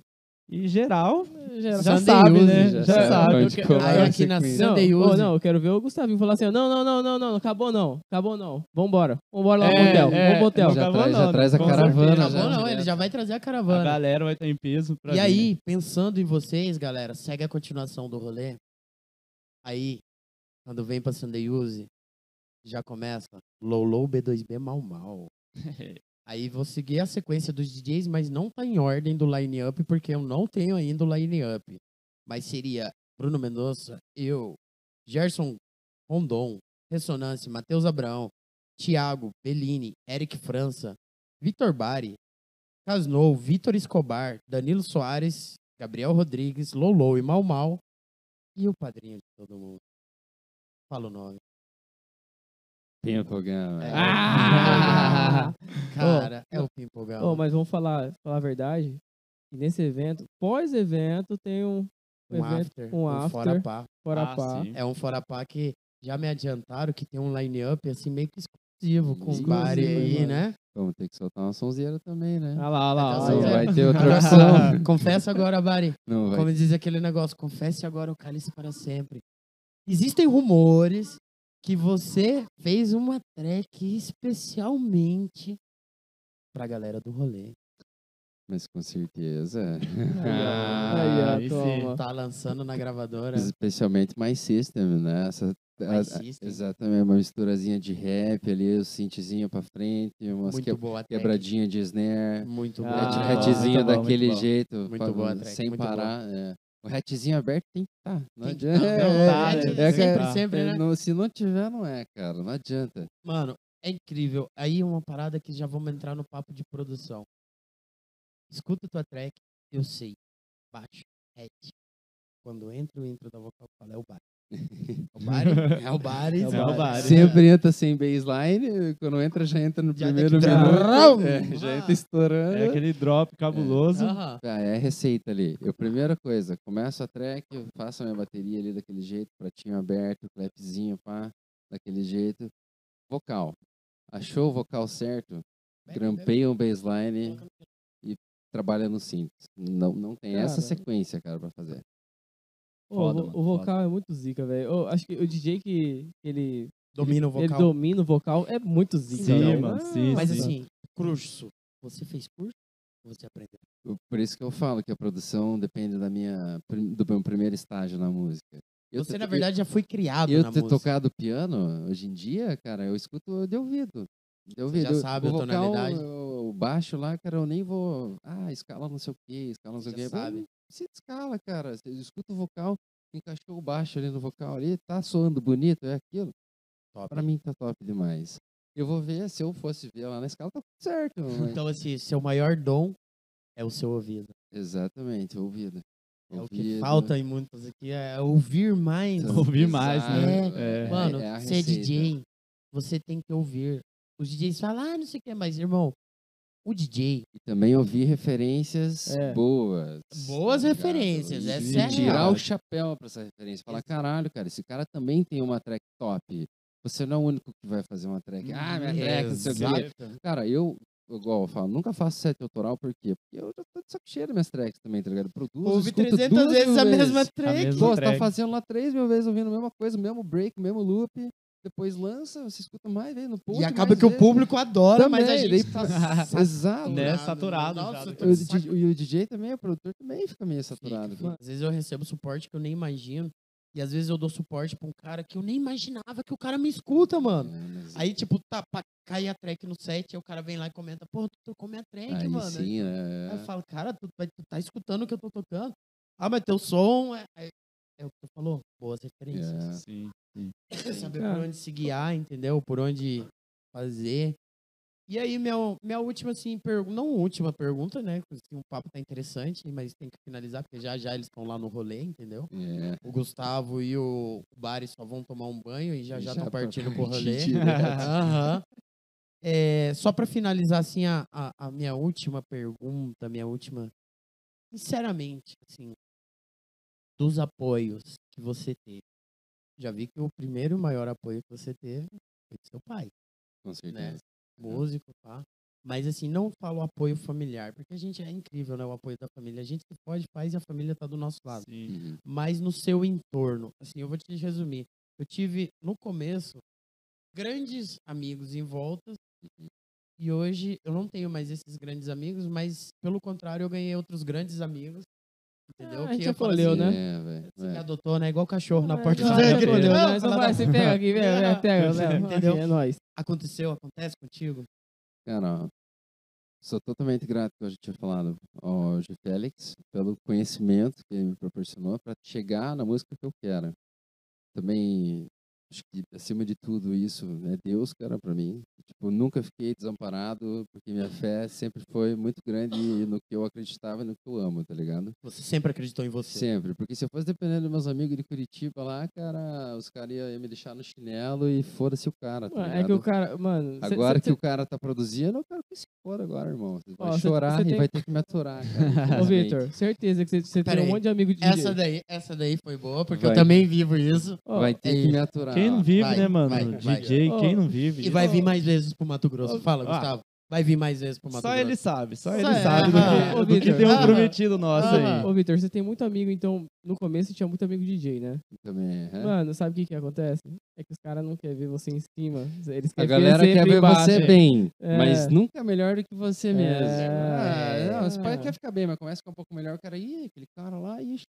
E geral, Já, já Sunday sabe, Use, né? já Já, sabe que- colar. Aí aqui na. Não, Sunday Use. não, eu quero ver o Gustavinho falar assim, ó, não, não, não, não, não, acabou não, acabou não, vambora, vambora lá pro É, hotel, é, vamos pro hotel. não Já acabou traz- não, já traz a caravana, certeza. Acabou já. não, ele já vai trazer a A caravana. galera vai estar em peso pra E vir. aí, pensando em vocês, galera, segue a continuação do rolê. Aí, quando vem pra Sunday Use, já começa Low Low B2B Mal Mal. Aí vou seguir a sequência dos DJs, mas não tá em ordem do line-up, porque eu não tenho ainda o line-up. Mas seria Bruno Mendonça, eu, Gerson Rondon, Ressonância, Matheus Abraão, Thiago, Bellini, Eric França, Vitor Bari, Casnou, Vitor Escobar, Danilo Soares, Gabriel Rodrigues, Lolo e Mal Mal. E o padrinho de todo mundo. Fala o nome. Tempo, Gama. É. Ah! Cara, é o Pimpolgão. Ô, mas vamos falar, falar a verdade, que nesse evento, pós-evento, tem um, um evento, after, um um after, fora pá. fora Ah, pá. É um fora pá que já me adiantaram que tem um line-up assim meio que exclusivo com o Exclusivo, Bari aí, mano. né? Vamos ter que soltar uma sonzeira também, né? Ah lá, ah lá, ah Não lá. vai ter outra opção. Confessa agora, Bari. Não vai Como diz aquele negócio, confesse agora o cálice para sempre. Existem rumores que você fez uma track especialmente pra galera do rolê. Mas com certeza. Aí, ó, Aí toma. Tá lançando na gravadora. Especialmente mais system, né? Essa, My a- System. exatamente, uma misturazinha de rap ali, o synthzinho pra frente, umas Muito que- boa track. quebradinha de snare, Muito Ah, boa. hat- muito hatzinho muito daquele bom. jeito, Muito pra- boa track, sem muito parar. é. O hatzinho aberto tem que estar. Não Tem que adianta. tá, não, É, tá, é, é, sempre, sempre, né? não- se não tiver, não é, cara. Não adianta. Mano, é incrível. Aí uma parada que já vamos entrar no papo de produção. Escuta tua track, eu sei. Baixo, hat. Quando entra o intro da vocal, fala, é o Bari. É o Bari? É o Bari. É o Bari. Sempre entra sem baseline, quando entra já entra no Já primeiro minuto. É, já entra estourando. É aquele drop cabuloso. É a receita ali. Eu, primeira coisa, começo a track, eu faço a minha bateria ali daquele jeito, pratinho aberto, clapzinho, pá, daquele jeito. Vocal. Achou o vocal certo? Grampeia o baseline, trabalha no synth. Não, não tem essa Cara. sequência, cara, pra fazer. Foda, o o vocal é muito zica, velho. Acho que o DJ que ele, Domina o ele vocal. domina o vocal é muito zica, Sim, mano, Ah, sim, Mas sim. assim, curso. Você fez curso? você aprendeu? Eu- Por isso que eu falo que a produção depende da minha, do meu primeiro estágio na música. Eu você, te- na verdade, já foi criado eu na ter música. tocado piano, hoje em dia, cara, eu escuto de ouvido. De ouvido. já Eu- sabe o a vocal, tonalidade? O, baixo lá, cara, eu nem vou. Ah, escala não sei o quê, escala não sei o Já quê. sabe. Se escala, cara. Você escuta o vocal, encaixou o baixo ali no vocal ali, tá soando bonito, é aquilo. Top. Pra mim tá top demais. Eu vou ver, se eu fosse ver lá na escala, tá tudo certo. mas- Então, assim, seu maior dom é o seu ouvido. Exatamente, ouvido. É o que falta em muitos aqui, é ouvir mais. Exato. Ouvir mais, né? É, É. Mano, é você é. DJ, você tem que ouvir. Os DJs falam, ah, não sei o que, mas, irmão, o DJ, E também ouvir referências É. boas. Boas tá referências, é a tirar o chapéu pra essa referência. Falar, caralho, cara, esse cara também tem uma track top. Você não é o único que vai fazer uma track. Ah, minha track, não sei o quê. Cara, eu, igual eu falo, nunca faço set autoral, por quê? Porque eu já tô de saco cheio das minhas tracks também, tá ligado? Produzo, escuto 300 duas vezes a mesma track. mesma Pô, você tá track. fazendo lá três mil vezes, ouvindo a mesma coisa, mesmo break, mesmo loop. Depois lança, você escuta mais vezes no post. E acaba que o vezes. público adora, mas a Também, gente tá Exato. Né, saturado já Nossa, do- eu tô O e o DJ também, o produtor também fica meio saturado. Fica. Às vezes eu recebo suporte que eu nem imagino. E às vezes eu dou suporte pra um cara que eu nem imaginava que o cara me escuta, mano. É, mas Aí, tipo, tá pra cair a track no set, aí o cara vem lá e comenta, pô, tu tocou minha track, aí mano. sim, né? Aí eu falo, cara, tu, vai- tu tá escutando o que eu tô tocando. Ah, mas teu som é. É, é o que tu falou? Boas referências. É. Sim. Saber Cara. por onde se guiar, entendeu? Por onde fazer. E aí, minha, minha última, assim, pergunta. Não última pergunta, né? Assim, o papo tá interessante, mas tem que finalizar, porque já já eles estão lá no rolê, entendeu? É. O Gustavo e o Bari só vão tomar um banho e já já estão pra partindo pro rolê. Aham. É, só pra finalizar, assim, a, a, a minha última pergunta, minha última. Sinceramente, assim, dos apoios que você teve. Já vi que o primeiro e maior apoio que você teve foi do seu pai Com certeza. músico, tá? Mas assim, não falo apoio familiar, porque a gente é incrível, né? O apoio da família. A gente se pode, faz e a família tá do nosso lado. Sim. Uhum. Mas no seu entorno, assim, eu vou te resumir. Eu tive, no começo, grandes amigos em volta. E hoje eu não tenho mais esses grandes amigos, mas pelo contrário, eu ganhei outros grandes amigos. Entendeu? Ah, a gente acolheu, assim, né? É. Você é. me adotou, né? Igual cachorro na porta já igreja. acolheu, Ah, né? Vai, você pega aqui, pega. Entendeu? É nóis. Aconteceu, acontece contigo? Cara, sou totalmente grato, como eu já tinha falado, ao G. Félix, pelo conhecimento que ele me proporcionou para chegar na música que eu quero. Também, acho que acima de tudo isso, é Deus, cara, para mim. Tipo, nunca fiquei desamparado, porque minha fé sempre foi muito grande no que eu acreditava e no que eu amo, tá ligado? Você sempre acreditou em você. Sempre, porque se eu fosse dependendo dos meus amigos de Curitiba lá, cara, os caras iam me deixar no chinelo e foda-se o cara, tá Mano? É que o cara, mano. cê- Agora cê- que o cara tá produzindo, eu quero que se foda agora, irmão. Você vai Ó, cê- chorar cê e tem- vai ter que me aturar, cara. Ô. Vitor, certeza que você- tem um monte de amigo de Essa daí, essa daí foi boa, porque Vai. eu também vivo isso. Ó, Vai ter é que me aturar. Quem não vive, Vai, né, mano? vai, vai. DJ, Ó, quem não vive? E vai vir mais vezes pro Mato Grosso. Fala, Ah. Gustavo. Vai vir mais vezes pro Mato Só Grosso. ele sabe, só Só ele é, sabe do aham. que, Ô, do que deu um Aham. prometido nosso Aham. aí. Ô, Vitor, você tem muito amigo, então no começo tinha muito amigo DJ, né? Também, é. Mano, sabe o que que acontece? É que os caras não querem ver você em cima. Eles A querem galera ver quer ver embaixo. você bem, É. mas nunca melhor do que você mesmo. É. Ah, não, você pode quer ficar bem, mas começa a ficar um pouco melhor, o cara, ih, aquele cara lá, ixi.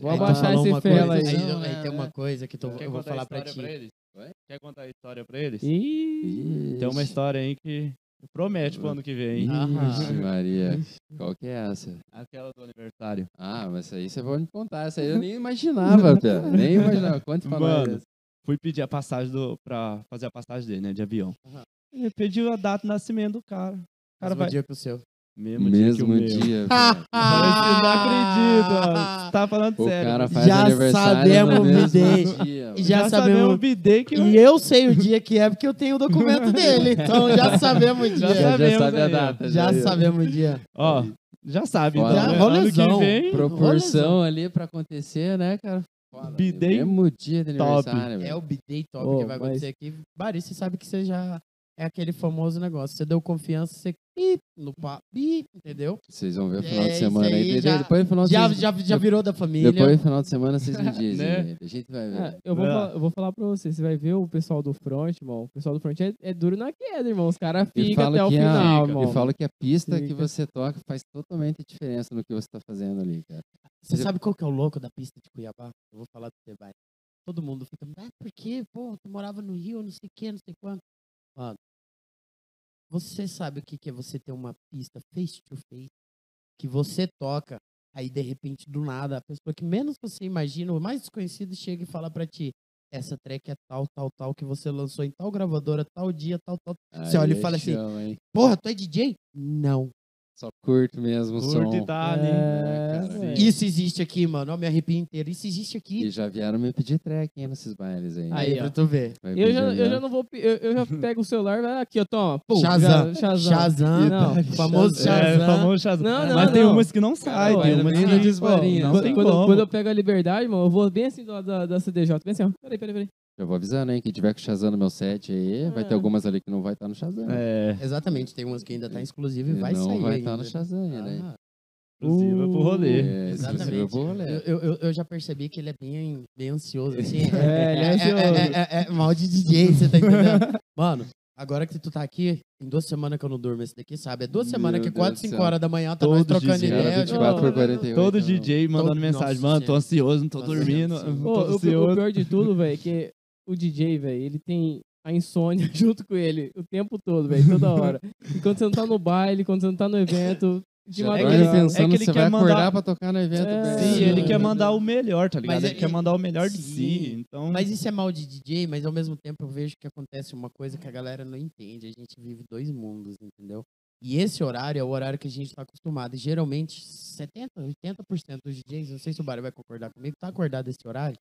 Vou abaixar esse fela aí. aí. Não, aí tem uma né? coisa que Quer eu vou falar a pra história ti. eles? Oi? Quer contar a história pra eles? Ih, Tem uma Ixi. história aí que promete pro ano que vem, hein? Ixi, Maria. Qual que é essa? Aquela do aniversário. Ah, mas essa aí você pode me contar. Essa aí eu nem imaginava, Pé. Nem imaginava. Conte pra Mano, nós. Fui pedir a passagem do, pra fazer a passagem dele, né, de avião. Aham. Ele pediu a data de nascimento do cara. O cara Mesmo vai... dia que o seu. Mesmo, dia que o Mesmo meu. dia, não acredito. Você tá falando O sério. cara faz Já sabemos no o mesmo bidê. Já Já, sabemos- o bidê que E eu sei o dia que é, porque eu tenho o documento dele. Então já sabemos o Já dia. Já, já sabemos sabe a data. Já já. sabemos o dia. Ó, já sabe. Foda. Então, Já, né? ano rolezão. que vem, Proporção ali pra acontecer, né, cara? Foda, Bidê Mesmo dia de top. aniversário, É o bidê top Ô, que vai mas- acontecer aqui. Bari, você sabe que você já é aquele famoso negócio. Você deu confiança, você bip, no papo, bip, entendeu? Vocês vão ver o É, final de isso semana aí. aí entendeu? já- depois do final de Já, vocês- já, já virou da família. Depois do final de semana vocês me dizem. Né? A gente vai ver. É, eu, vou É. falar, eu vou falar pra você, você vai ver o pessoal do front, irmão. O pessoal do front é, é duro na queda, irmão. Os caras E ficam até o que a- final, Eu irmão. falo que a pista que Fica. você toca faz totalmente diferença no que você tá fazendo ali, cara. Você Mas eu- sabe qual que é o louco da pista de Cuiabá? Eu vou falar você, vai. Todo mundo fica, ah, por quê? Pô, tu morava no Rio, não sei o quê, não sei quanto. Mano, você sabe o que é você ter uma pista face to face? Que você toca, aí de repente, do nada, a pessoa que menos você imagina, o mais desconhecido, chega e fala pra ti, essa track é tal, tal, tal, que você lançou em tal gravadora, tal dia, tal, tal. Você Aí olha e fala assim, hein? Porra, tu é DJ? Não. Só curto mesmo o som. E ali. É, É. Isso existe aqui, mano. Ó, me arrepio inteiro. Isso existe aqui. E já vieram me pedir track, hein, nesses bailes aí. Aí, pra tu ver. Vai Eu pedir já, eu já não vou. Eu, eu já pego o celular, vai aqui, ó, toma. Pum, Shazam. já- Shazam. Shazam. Não, famoso É, Shazam. famoso Shazam. Não, não, Mas tem não. umas que não sai, Pô, tem é, umas menina que... de varinha. não Quando- tem quando, como. quando eu pego a liberdade, mano, eu vou bem assim do lado da, da CDJ. Bem assim, ó. Peraí, peraí, peraí. Já vou avisando, hein? Quem tiver com o Shazam no meu set aí, vai ter É. algumas ali que não vai estar no Shazam. É, Exatamente, tem umas que ainda tá exclusiva e vai não sair vai ainda. estar no Shazam ainda? Ah, exclusiva pro rolê. É, Exatamente. pro rolê. eu, eu, eu já percebi que ele é bem, bem ansioso, assim. É, ele é ansioso. é, é- é mal de DJ, você tá entendendo? Mano, agora que tu tá aqui, tem duas semanas que eu não durmo esse daqui, sabe? É duas Meu semanas que Deus 4, do 5 céu. horas da manhã tá Todos nós trocando dizendo, ideia. Cara, tipo, 24 por ó, 48. Todo então. DJ mandando Todo- mensagem, Nossa, mano, tô ansioso, não tô Nossa, dormindo, gente. tô Ô, o, o ansioso. pior de tudo, velho, é que o DJ, velho, ele tem a insônia junto com ele o tempo todo, velho, toda hora. E quando você não tá no baile, quando você não tá no evento, de É que ele- pensando é que ele se quer vai mandar- acordar pra tocar no evento. É. Sim, ele quer mandar o melhor, tá ligado? Mas ele é- quer mandar o melhor de Sim. si, então... Mas isso é mal de DJ, mas ao mesmo tempo eu vejo que acontece uma coisa que a galera não entende. A gente vive dois mundos, entendeu? E esse horário é o horário que a gente tá acostumado. E geralmente, 70%, 80% dos DJs, não sei se o Barry vai concordar comigo, tá acordado esse horário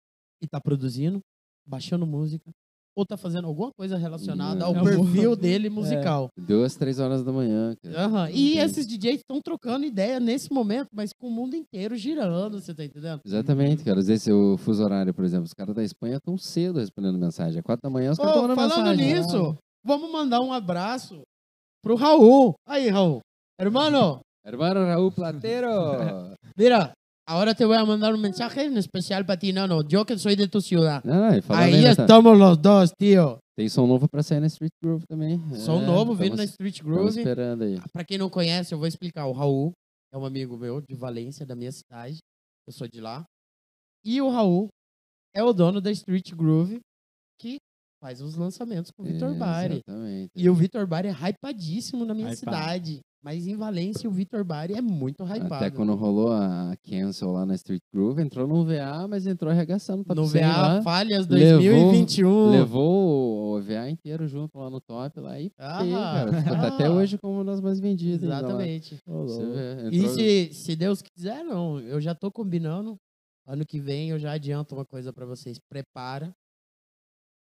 e tá produzindo, baixando música, ou tá fazendo alguma coisa relacionada ao É, perfil amor. dele musical. Duas, três horas da manhã, cara. Aham. E Entendi. esses DJs estão trocando ideia nesse momento, mas com o mundo inteiro girando, você tá entendendo? Exatamente, cara. Às vezes o fuso horário, por exemplo, os caras da Espanha estão cedo respondendo mensagem. Às quatro da manhã os caras estão mandando falando mensagem. nisso, vamos mandar um abraço pro Raul. Aí, Raul. Hermano, Hermano Raúl Platero. mira, ahora te voy a mandar un mensaje en especial para ti, Nano. Yo que soy de tu ciudad. Ahí aí nessa- estamos los dos, tío. Tem som novo pra sair na Street Groove também. Som É, novo vindo na Street Groove. esperando aí. Pra quem não conhece, eu vou explicar. O Raul é um amigo meu de Valência, da minha cidade. Eu sou de lá. E o Raul é o dono da Street Groove, que faz os lançamentos com o Vitor É, Bari. Exatamente. E o Vitor Bari é hypadíssimo na minha Hypado. cidade. Mas em Valência, o Vitor Bari é muito hypado. Até quando rolou a cancel lá na Street Groove, entrou no VA, mas entrou arregaçando top no 100 VA lá. Falhas Levou- 2021. Levou o VA inteiro junto lá no top lá e Ah, feio, cara. Tá até ah. hoje como uma das mais lá. Exatamente. Vê, E se, se Deus quiser, não. Eu já tô combinando. Ano que vem eu já adianto uma coisa pra vocês. Prepara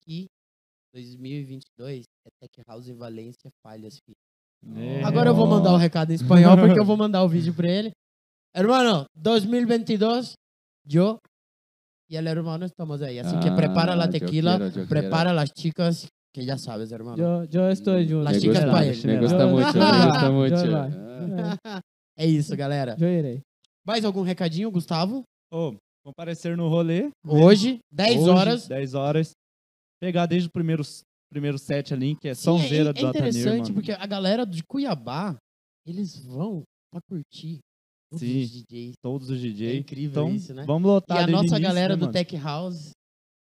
que 2022 é Tech House em Valência, Falhas, filho. É. Agora eu vou mandar o recado em espanhol porque eu vou mandar o vídeo pra ele. Hermano, 2022, yo y el hermano estamos ahí. Así que Ah, prepara la yo tequila, quiero, yo prepara las chicas, que ya sabes, hermano. Yo, yo estoy junto. Me chicas gusta, pa' me ele. gusta Yo- muito, me gusta muito. É isso, galera. Eu irei. Mais algum recadinho, Gustavo? Ô, comparecer no rolê. Hoje, 10 Hoje, horas. 10 horas. Pegar desde o primeiro, primeiro set ali, que é Sonzeira é, do é interessante Datanir, mano. porque a galera de Cuiabá, eles vão pra curtir os Sim. DJs. Todos os É DJ. incrível Então, isso, né? vamos E lotar a desde o nossa início, galera né, do? Tech House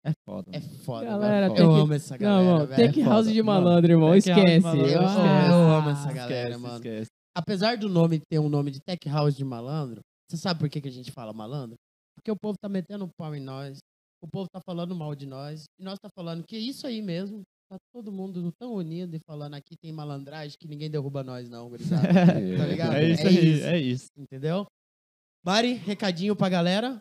É foda. é foda. Galera, velho. Eu amo essa Não, galera, mano, velho. Tech é House de malandro, irmão. Tech Esquece. malandro, Ah, esquece. Eu amo essa galera, Esquece, mano. esquece. Apesar do nome ter um nome de Tech House de malandro, você sabe por que, que a gente fala malandro? Porque o povo tá metendo pau em nós, o povo tá falando mal de nós, e nós tá falando que é isso aí mesmo. Tá todo mundo tão unido e falando aqui tem malandragem que ninguém derruba nós, não, gurizada. Tá ligado? É isso É aí, isso. é isso. Entendeu? Mari, recadinho pra galera.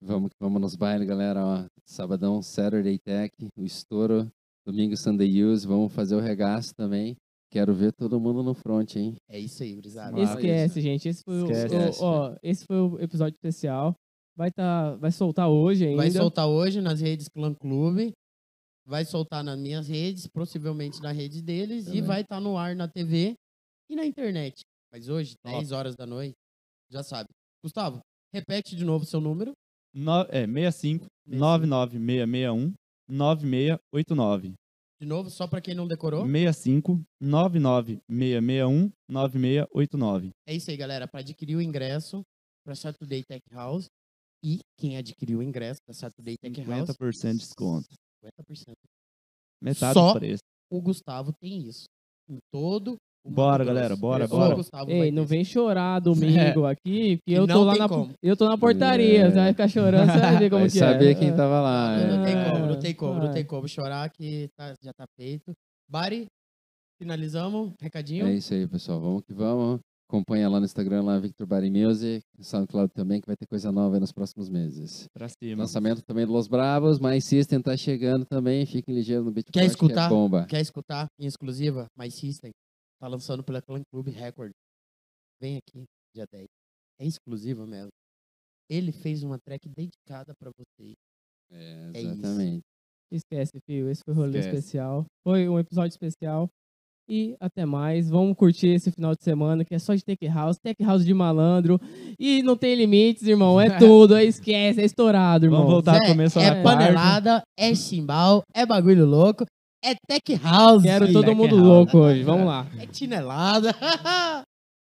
Vamos que vamos nos bailes, galera. Ó, sabadão, Saturday Tech, o estouro. Domingo, Sunday Use. Vamos fazer o regaço também. Quero ver todo mundo no front, hein? É isso aí, gurizada. Mas- Esquece, gente. Esse foi, o- Esquece. o, ó, esse foi o episódio especial. Vai, tá, vai soltar hoje ainda. Vai soltar hoje nas redes Clã Clube. Vai soltar nas minhas redes, possivelmente na rede deles, e Também. vai estar no ar na TV e na internet. Mas hoje, Top. 10 horas da noite, já sabe. Gustavo, repete de novo seu número. No, é 65 65. 99661 9689. De novo, só pra quem não decorou. 65 99661 9689. É isso aí, galera. Para adquirir o ingresso para Saturday Tech House e quem adquiriu o ingresso da Saturday Tech House, 50% de desconto. 50%. Metade Só do preço. O Gustavo tem isso. Em todo Bora, galera, bora, Só bora. o Gustavo vai Ei, não vem chorar domingo aqui, que eu tô lá na, como. eu tô na portaria. É. Você vai ficar chorando, você vai ver como Vai que saber é. quem tava lá. Não, não tem é. como, não tem como, não É. tem como chorar que tá- já tá feito. Bari, finalizamos. Recadinho? É isso aí, pessoal. Vamos que vamos. Acompanha lá no Instagram, lá Victor Body Music, SoundCloud também, que vai ter coisa nova aí nos próximos meses. Pra cima. Lançamento também do Los Bravos, mas System tá chegando também. Fiquem ligeiros no Beatport, Quer que escutar? é bomba. Quer escutar em exclusiva? My System tá lançando pela Clan Club Record. Vem aqui, dia 10. É exclusiva mesmo. Ele fez uma track dedicada pra vocês. É, É isso. exatamente. Esquece, filho. Esse foi o rolê Esquece. especial. Foi um episódio especial. E até mais. Vamos curtir esse final de semana, que é só de Tech House. Tech House de malandro. E não tem limites, irmão. É tudo. É esquece. É estourado, irmão. Vamos voltar Zé, a começar é na panelada, é chimbal, é bagulho louco, é tech house. Quero todo Tech mundo House. louco hoje. Vamos lá. É chinelada.